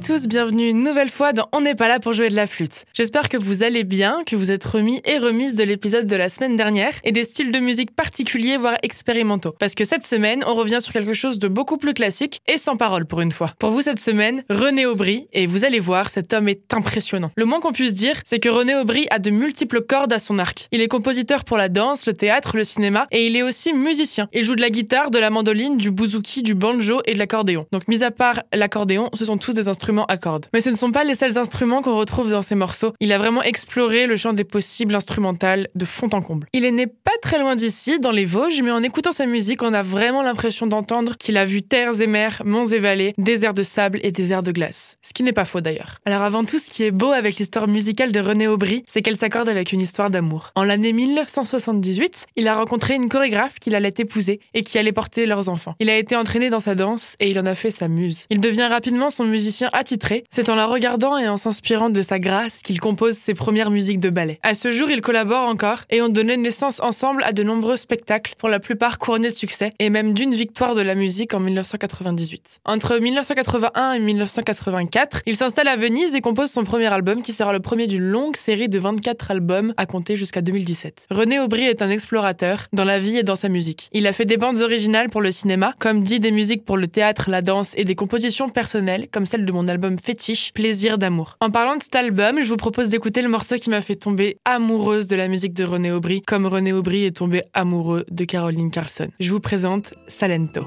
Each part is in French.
Tous, bienvenue une nouvelle fois dans On n'est pas là pour jouer de la flûte. J'espère que vous allez bien, que vous êtes remis et remise de l'épisode de la semaine dernière et des styles de musique particuliers voire expérimentaux. Parce que cette semaine, on revient sur quelque chose de beaucoup plus classique et sans parole pour une fois. Pour vous cette semaine, René Aubry et vous allez voir, cet homme est impressionnant. Le moins qu'on puisse dire, c'est que René Aubry a de multiples cordes à son arc. Il est compositeur pour la danse, le théâtre, le cinéma et il est aussi musicien. Il joue de la guitare, de la mandoline, du bouzouki, du banjo et de l'accordéon. Donc mis à part l'accordéon, ce sont tous des instruments cordes. Mais ce ne sont pas les seuls instruments qu'on retrouve dans ces morceaux. Il a vraiment exploré le champ des possibles instrumentales de fond en comble. Il est né pas très loin d'ici, dans les Vosges, mais en écoutant sa musique, on a vraiment l'impression d'entendre qu'il a vu terres et mers, monts et vallées, déserts de sable et déserts de glace. Ce qui n'est pas faux d'ailleurs. Alors avant tout, ce qui est beau avec l'histoire musicale de René Aubry, c'est qu'elle s'accorde avec une histoire d'amour. En l'année 1978, il a rencontré une chorégraphe qu'il allait épouser et qui allait porter leurs enfants. Il a été entraîné dans sa danse et il en a fait sa muse. Il devient rapidement son musicien attitré. C'est en la regardant et en s'inspirant de sa grâce qu'il compose ses premières musiques de ballet. À ce jour, ils collaborent encore et ont donné naissance ensemble à de nombreux spectacles, pour la plupart couronnés de succès, et même d'une victoire de la musique en 1998. Entre 1981 et 1984, il s'installe à Venise et compose son premier album qui sera le premier d'une longue série de 24 albums à compter jusqu'à 2017. René Aubry est un explorateur dans la vie et dans sa musique. Il a fait des bandes originales pour le cinéma, comme dit des musiques pour le théâtre, la danse et des compositions personnelles, comme celle de mon album fétiche, Plaisir d'amour. En parlant de cet album, je vous propose d'écouter le morceau qui m'a fait tomber amoureuse de la musique de René Aubry, comme René Aubry est tombé amoureux de Caroline Carlson. Je vous présente Salento.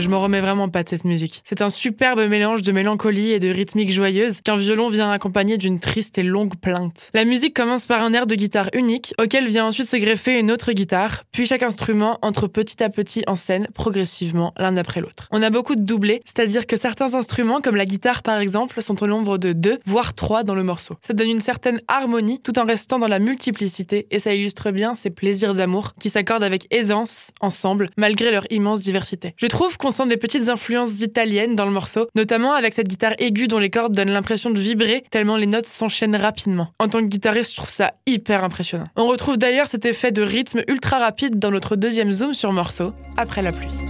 Je me remets vraiment pas de cette musique. C'est un superbe mélange de mélancolie et de rythmique joyeuse qu'un violon vient accompagner d'une triste et longue plainte. La musique commence par un air de guitare unique, auquel vient ensuite se greffer une autre guitare, puis chaque instrument entre petit à petit en scène, progressivement l'un après l'autre. On a beaucoup de doublés, c'est-à-dire que certains instruments, comme la guitare par exemple, sont au nombre de deux, voire trois dans le morceau. Ça donne une certaine harmonie tout en restant dans la multiplicité et ça illustre bien ces plaisirs d'amour qui s'accordent avec aisance ensemble malgré leur immense diversité. Je trouve qu'on sent des petites influences italiennes dans le morceau, notamment avec cette guitare aiguë dont les cordes donnent l'impression de vibrer tellement les notes s'enchaînent rapidement. En tant que guitariste, je trouve ça hyper impressionnant. On retrouve d'ailleurs cet effet de rythme ultra rapide dans notre deuxième zoom sur morceau, après la pluie.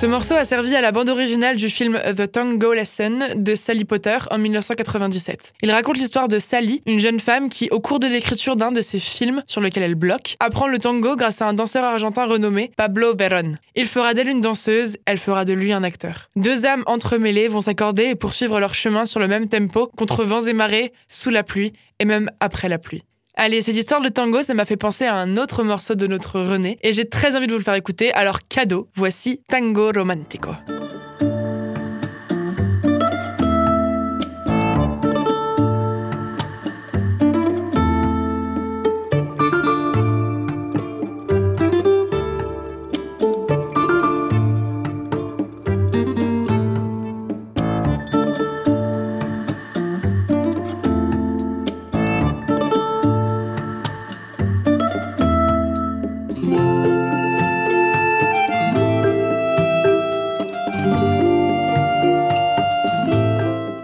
Ce morceau a servi à la bande originale du film The Tango Lesson de Sally Potter en 1997. Il raconte l'histoire de Sally, une jeune femme qui, au cours de l'écriture d'un de ses films sur lequel elle bloque, apprend le tango grâce à un danseur argentin renommé Pablo Verón. Il fera d'elle une danseuse, elle fera de lui un acteur. Deux âmes entremêlées vont s'accorder et poursuivre leur chemin sur le même tempo, contre vents et marées, sous la pluie et même après la pluie. Allez, cette histoire de tango, ça m'a fait penser à un autre morceau de notre René et j'ai très envie de vous le faire écouter. Alors cadeau, voici Tango Romantico.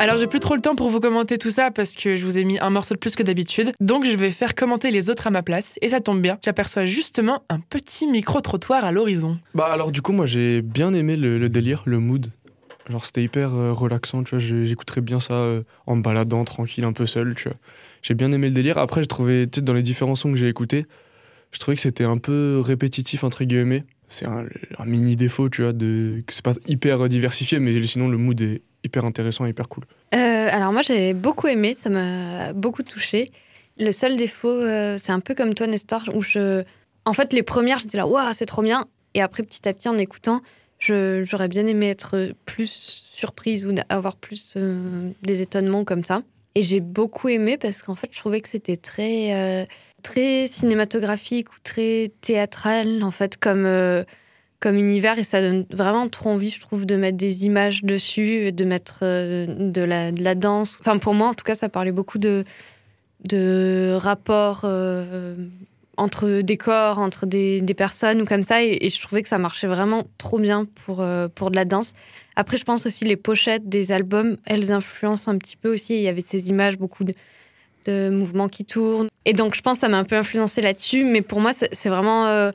Alors j'ai plus trop le temps pour vous commenter tout ça parce que je vous ai mis un morceau de plus que d'habitude, donc je vais faire commenter les autres à ma place, et ça tombe bien, j'aperçois justement un petit micro-trottoir à l'horizon. Bah alors du coup moi j'ai bien aimé le, délire, le mood. Genre c'était hyper euh, relaxant, tu vois, j'écouterais bien ça euh, en me baladant tranquille un peu seul, tu vois. J'ai bien aimé le délire. Après j'ai trouvé, tu dans les différents sons que j'ai écoutés, je trouvais que c'était un peu répétitif entre guillemets. C'est un, mini défaut, tu vois, de c'est pas hyper diversifié, mais sinon le mood est hyper intéressant, hyper cool. Euh, alors moi j'ai beaucoup aimé, ça m'a beaucoup touché. Le seul défaut, euh, c'est un peu comme toi Nestor, où je... En fait les premières j'étais là, waouh c'est trop bien. Et après petit à petit en écoutant, j'aurais bien aimé être plus surprise ou avoir plus euh, des étonnements comme ça. Et j'ai beaucoup aimé parce qu'en fait je trouvais que c'était très, très cinématographique ou très théâtral en fait comme... comme univers et ça donne vraiment trop envie, je trouve, de mettre des images dessus, de mettre euh, de, la, de la danse. Enfin, pour moi, en tout cas, ça parlait beaucoup de, de rapports euh, entre des corps, entre des, des personnes ou comme ça. Et, je trouvais que ça marchait vraiment trop bien pour, euh, pour de la danse. Après, je pense aussi les pochettes des albums, elles influencent un petit peu aussi. Il y avait ces images, beaucoup de, de mouvements qui tournent. Et donc, je pense que ça m'a un peu influencé là-dessus. Mais pour moi, c'est vraiment...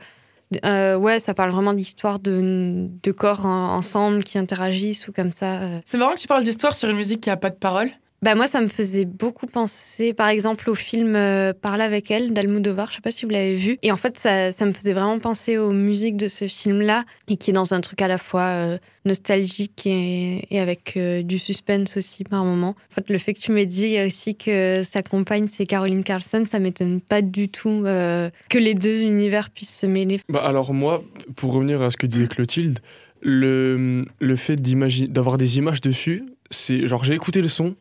euh, ouais, ça parle vraiment d'histoire de, de corps en- ensemble qui interagissent ou comme ça. euh. C'est marrant que tu parles d'histoire sur une musique qui a pas de parole. Bah moi, ça me faisait beaucoup penser, par exemple, au film euh, Parler avec elle d'Almodovar. Je sais pas si vous l'avez vu. Et en fait, ça, me faisait vraiment penser aux musiques de ce film-là et qui est dans un truc à la fois euh, nostalgique et, avec euh, du suspense aussi par moment. En fait, le fait que tu m'aies dit aussi que sa compagne c'est Caroline Carlson, ça m'étonne pas du tout euh, que les deux univers puissent se mêler. Bah alors moi, pour revenir à ce que disait Clotilde, le, le fait d'avoir des images dessus, c'est genre j'ai écouté le son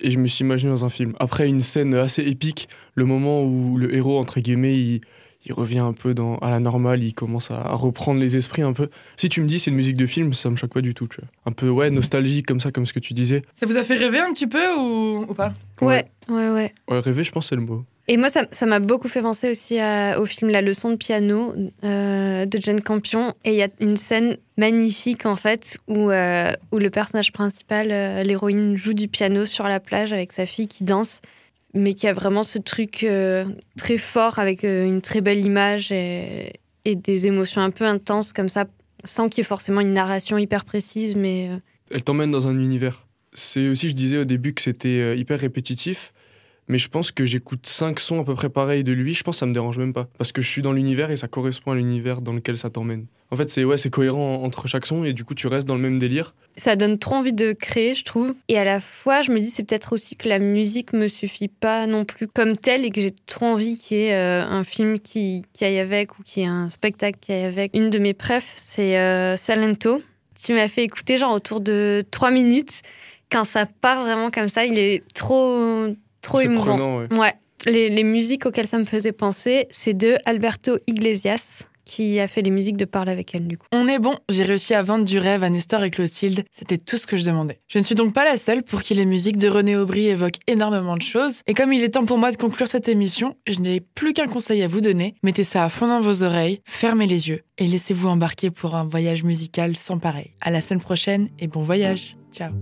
et je me suis imaginé dans un film. Après une scène assez épique, le moment où le héros entre guillemets il, il revient un peu dans, à la normale, il commence à, à reprendre les esprits un peu. Si tu me dis c'est une musique de film, ça me choque pas du tout. Tu vois. Un peu ouais nostalgique comme ça, comme ce que tu disais. Ça vous a fait rêver un petit peu ou, ou pas? Ouais, ouais, ouais. Ouais rêver, je pense que c'est le mot. Et moi, ça ça m'a beaucoup fait penser aussi à- au film La leçon de piano euh, de Jane Campion. Et il y a une scène magnifique, en fait, où, euh, où le personnage principal, euh, l'héroïne, joue du piano sur la plage avec sa fille qui danse, mais qui a vraiment ce truc euh, très fort avec euh, une très belle image et, des émotions un peu intenses comme ça, sans qu'il y ait forcément une narration hyper précise, mais... euh, elle t'emmène dans un univers. C'est aussi, je disais au début que c'était hyper répétitif, mais je pense que j'écoute cinq sons à peu près pareils de lui, je pense que ça me dérange même pas. Parce que je suis dans l'univers et ça correspond à l'univers dans lequel ça t'emmène. En fait, c'est ouais, cohérent entre chaque son et du coup, tu restes dans le même délire. ça donne trop envie de créer, je trouve. Et à la fois, je me dis, c'est peut-être aussi que la musique me suffit pas non plus comme telle et que j'ai trop envie qu'il y ait euh, un film qui, qui aille avec ou qu'il y ait un spectacle qui aille avec. Une de mes prefs, c'est euh, Salento. Tu m'as fait écouter genre autour de trois minutes. Quand ça part vraiment comme ça, il est trop, trop émouvant. prenant, ouais. Ouais. Les, les musiques auxquelles ça me faisait penser, c'est de Alberto Iglesias, qui a fait les musiques de Parle avec elle, du coup. On est bon, j'ai réussi à vendre du rêve à Nestor et Clotilde, c'était tout ce que je demandais. Je ne suis donc pas la seule pour qui les musiques de René Aubry évoquent énormément de choses, et comme il est temps pour moi de conclure cette émission, je n'ai plus qu'un conseil à vous donner, mettez ça à fond dans vos oreilles, fermez les yeux, et laissez-vous embarquer pour un voyage musical sans pareil. À la semaine prochaine, et bon voyage, ciao